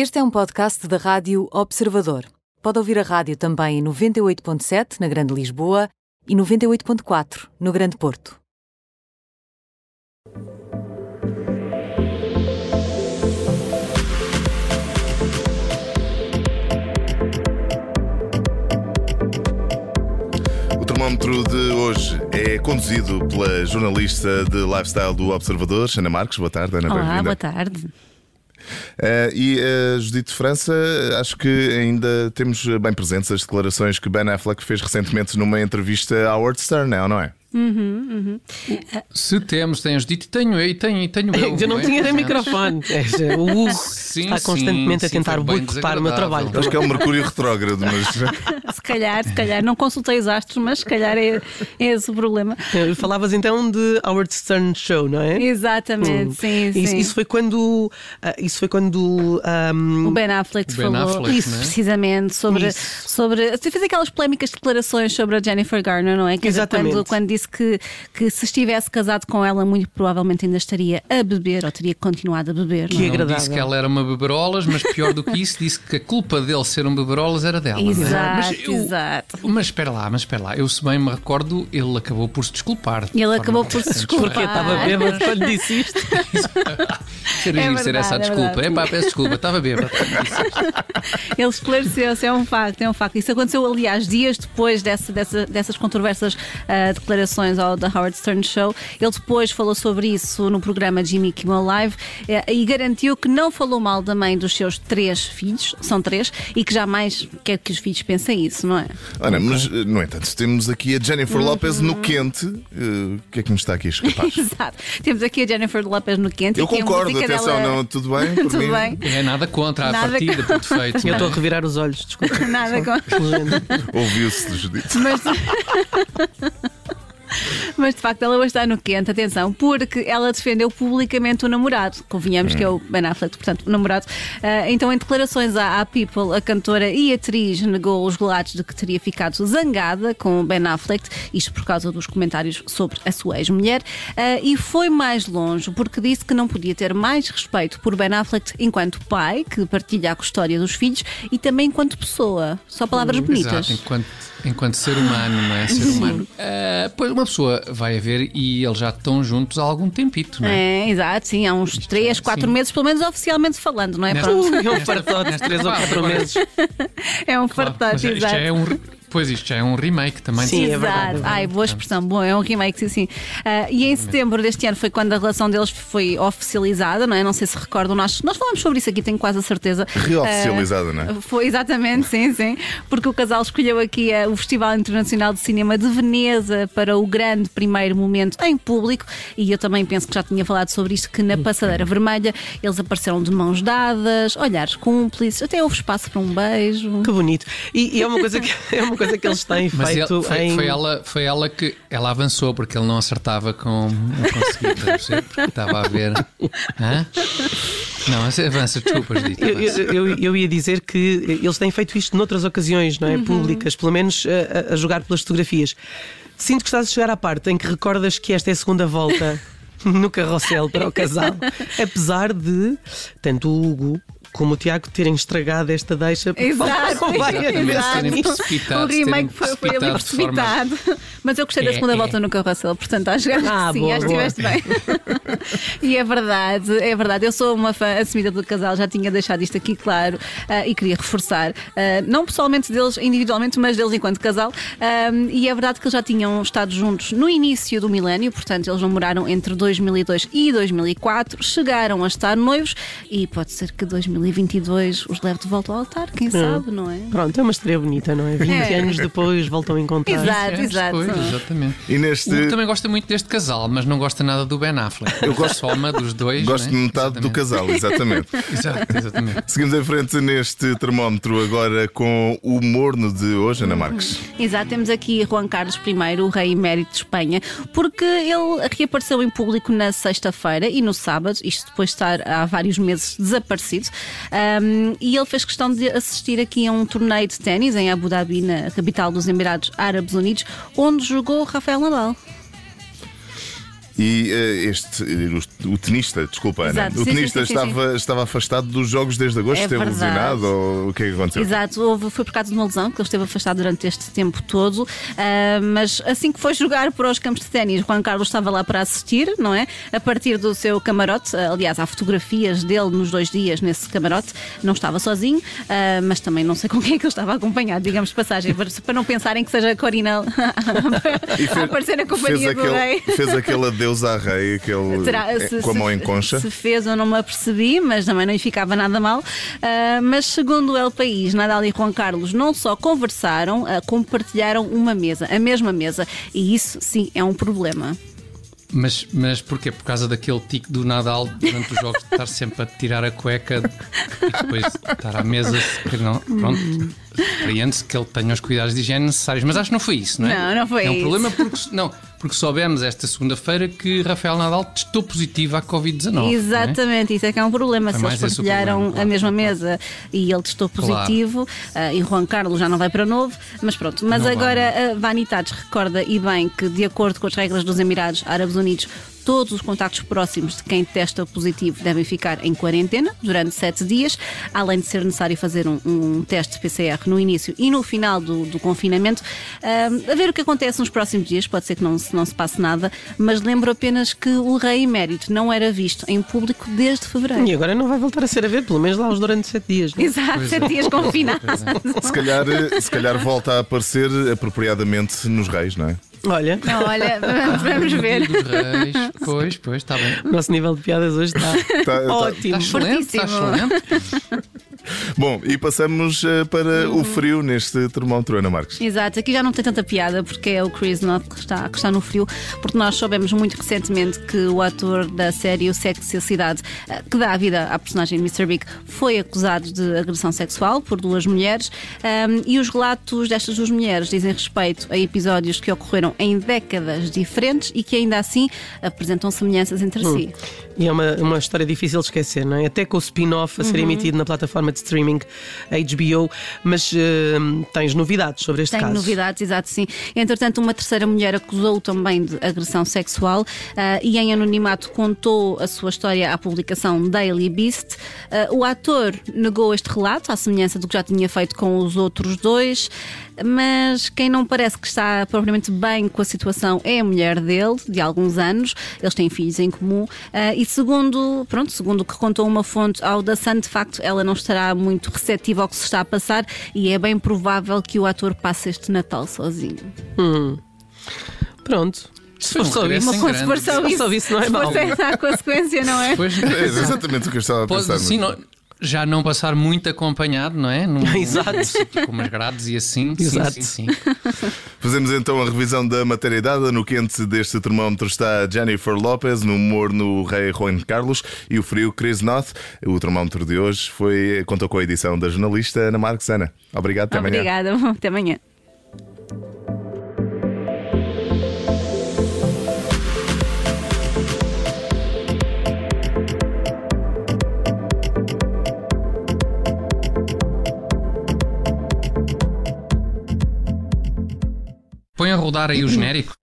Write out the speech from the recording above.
Este é um podcast da Rádio Observador. Pode ouvir a rádio também em 98.7 na Grande Lisboa e 98.4 no Grande Porto. O termómetro de hoje é conduzido pela jornalista de lifestyle do Observador, Ana Marques. Boa tarde, Ana. Olá, boa tarde. Eh, e a Judite França, acho que ainda temos bem presentes as declarações que Ben Affleck fez recentemente numa entrevista à Howard Stern, não, não é? Se temos, tens dito, tenho eu e tenho, e tenho eu. Eu não é? tinha nem microfone. É, O Hugo Sim, está constantemente sim, a tentar boicotar o meu trabalho. Acho que é o Mercúrio retrógrado, mas Se calhar, se calhar, não consultei os astros, mas se calhar é, é esse o problema. Falavas então de Howard Stern Show, não é? Exatamente, sim, sim. Isso, isso foi quando. ah, isso foi quando. ahm, O Ben Affleck O Ben falou Affleck, isso né? precisamente sobre, Isso. sobre. Você fez aquelas polémicas declarações sobre a Jennifer Garner, não é? Dizer, Exatamente. Quando, quando disse que, que se estivesse casado com ela, muito provavelmente ainda estaria a beber ou teria continuado a beber. Que não é? Não agradável. disse que ela era uma beberolas, mas pior do que isso, disse que a culpa dele ser um beberolas era dela. não é? Exato, mas, eu- exato. mas espera lá, mas espera lá. Eu, se bem me recordo, ele acabou por se desculpar. de Ele acabou por se desculpar. Porque estava bêbado quando disse isto. Ser É ser essa a verdade, é desculpa. verdade. É pá, peço desculpa, estava bêbado. Ele esclareceu-se, é um facto, é um facto. Isso aconteceu, aliás, dias depois dessa, dessa- dessas controversas ah, declarações ao da Howard Stern Show. Ele depois falou sobre isso no programa Jimmy Kimmel Live eh, e garantiu que não falou mal da mãe dos seus três filhos, são três, e que jamais quer que os filhos pensem isso, não é? Olha, mas eh, no entanto, temos aqui a Jennifer Lopez no quente. Eh, O que é que me está aqui a escapar? Exato. Temos aqui a Jennifer Lopez no quente. Eu e que atenção, dela- não, tudo bem? por Tudo mim? bem. É nada contra a Nada partida, por defeito. Eu estou é? a revirar os olhos, desculpa. Nada com. Ouviu-se, Judite. Mas... Mas de facto ela hoje está no quente, atenção, porque ela defendeu publicamente o namorado, convenhamos que é o Ben Affleck, portanto, o namorado. Ah, então, em declarações à, à People, a cantora e atriz negou os relatos de que teria ficado zangada com o Ben Affleck, isto por causa dos comentários sobre a sua ex-mulher, ah, e foi mais longe, porque disse que não podia ter mais respeito por Ben Affleck enquanto pai, que partilha a custódia dos filhos, e também enquanto pessoa. Só palavras bonitas. Exato, enquanto, enquanto ser humano, não é? Ser humano. Ah, pois uma pessoa vai a ver e eles já estão juntos há algum tempito, não é? É, exato, sim, há uns 3, 4 sim. meses, pelo menos oficialmente falando, não é? Nesta- Pronto. É um fartote de 3 ou 4 Agora- meses. É um Claro, fartote, isto exato. é um, pois isto já é um remake também. Sim, é Exato. verdade, é Ai, boa expressão. Bom, é um remake, sim, sim. Ah, e em setembro deste ano foi quando a relação deles foi oficializada, não é? Não sei se recordam, nós, nós falamos sobre isso aqui, tenho quase a certeza. Reoficializada, não é? Ah, Foi exatamente, sim, sim. Porque o casal escolheu aqui ah, o Festival Internacional de Cinema de Veneza para o grande primeiro momento em público. E eu também penso que já tinha falado sobre isto, que na passadeira vermelha eles apareceram de mãos dadas, olhares cúmplices, até houve espaço para um beijo. Que bonito. E, e é, uma coisa que, é uma coisa que eles têm Mas ele- feito foi, em. foi ela, foi ela que ela avançou porque ele não acertava com não conseguia, perceber? porque estava a ver. Hã? Não, avança, desculpas, dito. Eu, eu- eu- eu ia dizer que eles têm feito isto noutras ocasiões, não é? Públicas, pelo menos a, a- a jogar pelas fotografias. Sinto que estás a chegar à parte em que recordas que esta é a segunda volta no carrossel para o casal, apesar de tanto o Hugo como o Tiago terem estragado esta deixa porque Exato, precipitado, O remake foi, foi ali precipitado forma- precipitado. Mas eu gostei da É, segunda é. volta no carrossel, portanto acho que Ah, sim, boa, acho que estiveste bem. e é verdade, é verdade. Eu sou uma fã assumida do casal, já tinha deixado isto aqui claro ah, e queria reforçar, ah, não pessoalmente deles individualmente, mas deles enquanto casal. Ah, e é verdade que eles já tinham estado juntos no início do milénio, portanto eles namoraram entre 2002 e 2004, chegaram a estar noivos e pode ser que 2022 os leve de volta ao altar, quem sabe, não é? Pronto, é uma história bonita, não é? 20 É. anos depois voltam a encontrar. Exato, É, exato. Pois, exatamente. E neste. Hugo também gosta muito deste casal, mas não gosta nada do Ben Affleck. Eu gosto- só uma dos dois. Gosto né? de metade do Exatamente. casal, exatamente. Exato, exatamente. Seguimos em frente neste termómetro agora com o morno de hoje, Ana Marques. Exato, temos aqui Juan Carlos I, o rei emérito de Espanha, porque ele reapareceu em público na sexta-feira e no sábado, isto depois de estar há vários meses desaparecido, Ahm, e ele fez questão de assistir aqui a um torneio de ténis em Abu Dhabi, na capital dos Emirados Árabes Unidos, onde jogou Rafael Nadal. E uh, este, o, o tenista, desculpa, Ana, Exato. o Sim, tenista sim, sim, estava, estava afastado dos jogos desde agosto, É esteve verdade. lesionado ou o que é que aconteceu? Exato, houve, foi por causa de uma lesão que ele esteve afastado durante este tempo todo, ah, mas assim que foi jogar para os campos de ténis, Juan Carlos estava lá para assistir, não é? A partir do seu camarote, ah, aliás, há fotografias dele nos dois dias nesse camarote, não estava sozinho, ah, mas também não sei com quem é que ele estava acompanhado, digamos de passagem, para para não pensarem que seja a Corina a aparecer na companhia fez do aquele, rei. Fez aquele adeus à rei, aquele, Terá- eh, se- com a mão em concha. Se fez ou não me apercebi, mas também não lhe ficava nada mal. Ah, mas segundo o El País, Nadal e Juan Carlos não só conversaram, ah, como partilharam uma mesa, a mesma mesa. E isso sim é um problema. Mas, mas porquê? Por causa daquele tique do Nadal durante os jogos de estar sempre a tirar a cueca e depois estar à mesa. se- que Não, pronto, compreende-se que ele tenha os cuidados de higiene necessários. Mas acho que não foi isso, não é? Não, não foi É um isso. problema porque, não, porque soubemos esta segunda-feira que Rafael Nadal testou positivo à Covid-19. não é? Exatamente, isso é que é um problema. Foi Se eles partilharam problema, claro. a mesma mesa e ele testou Claro. positivo ah, e Juan Carlos já não vai para novo, mas pronto. Mas Não vai, agora a Vanitatis recorda e bem que, de acordo com as regras dos Emirados Árabes Unidos, todos os contactos próximos de quem testa positivo devem ficar em quarentena durante sete dias, além de ser necessário fazer um, um teste PCR no início e no final do, do confinamento. Ah, a ver o que acontece nos próximos dias, pode ser que não se, não se passe nada, mas lembro apenas que o rei emérito não era visto em público desde fevereiro. E agora não vai voltar a ser a ver, pelo menos lá os durante sete dias. não é? Exato, Pois sete é. dias confinados. Se calhar, se calhar volta a aparecer apropriadamente nos reis, não é? Olha, Não, olha, vamos, ver. Reis. Pois, pois, está bem. o nosso nível de piadas hoje está Tá- tá- ótimo. Está excelente, está Fortíssimo. excelente. Bom, e passamos eh, para o frio neste termómetro, Ana Marques. Exato, aqui já não tem tanta piada porque é o Chris Noth que está, que está no frio, porque nós soubemos muito recentemente que o ator da série O Sexo e a Cidade, eh, que dá a vida à personagem Mr. Big, foi acusado de agressão sexual por duas mulheres ahm, e os relatos destas duas mulheres dizem respeito a episódios que ocorreram em décadas diferentes e que ainda assim apresentam semelhanças entre si. E é uma, uma história difícil de esquecer, não é? Até com o spin-off a ser emitido na plataforma de streaming HBO, mas eh, tens novidades sobre este Tem caso. novidades, exato, sim. Entretanto, uma terceira mulher acusou-o também de agressão sexual ah, e, em anonimato, contou a sua história à publicação Daily Beast. Ah, o ator negou este relato, à semelhança do que já tinha feito com os outros dois, mas quem não parece que está propriamente bem com a situação é a mulher dele, de alguns anos. Eles têm filhos em comum e, segundo, pronto, segundo o que contou uma fonte ao da Sun, de facto, ela não estará muito receptiva ao que se está a passar e é bem provável que o ator passe este Natal sozinho. Pronto. Se for só isso, Uma grande. Se for só isso, não é se for essa a consequência, não é? Pois, É exatamente o que eu estava a pode, pensar. sim, não- já não passar muito acompanhado, não é? Num, Exato. num com umas grades e assim. Exato. Sim, sim, sim. Fazemos então a revisão da matéria dada. No quente deste termómetro está Jennifer Lopez, no humor no Rei Juan Carlos e o frio Chris Noth. O termómetro de hoje foi, contou com a edição da jornalista Ana Marques. Ana, obrigado. Até amanhã. Obrigada, até amanhã. Rodar aí o genérico.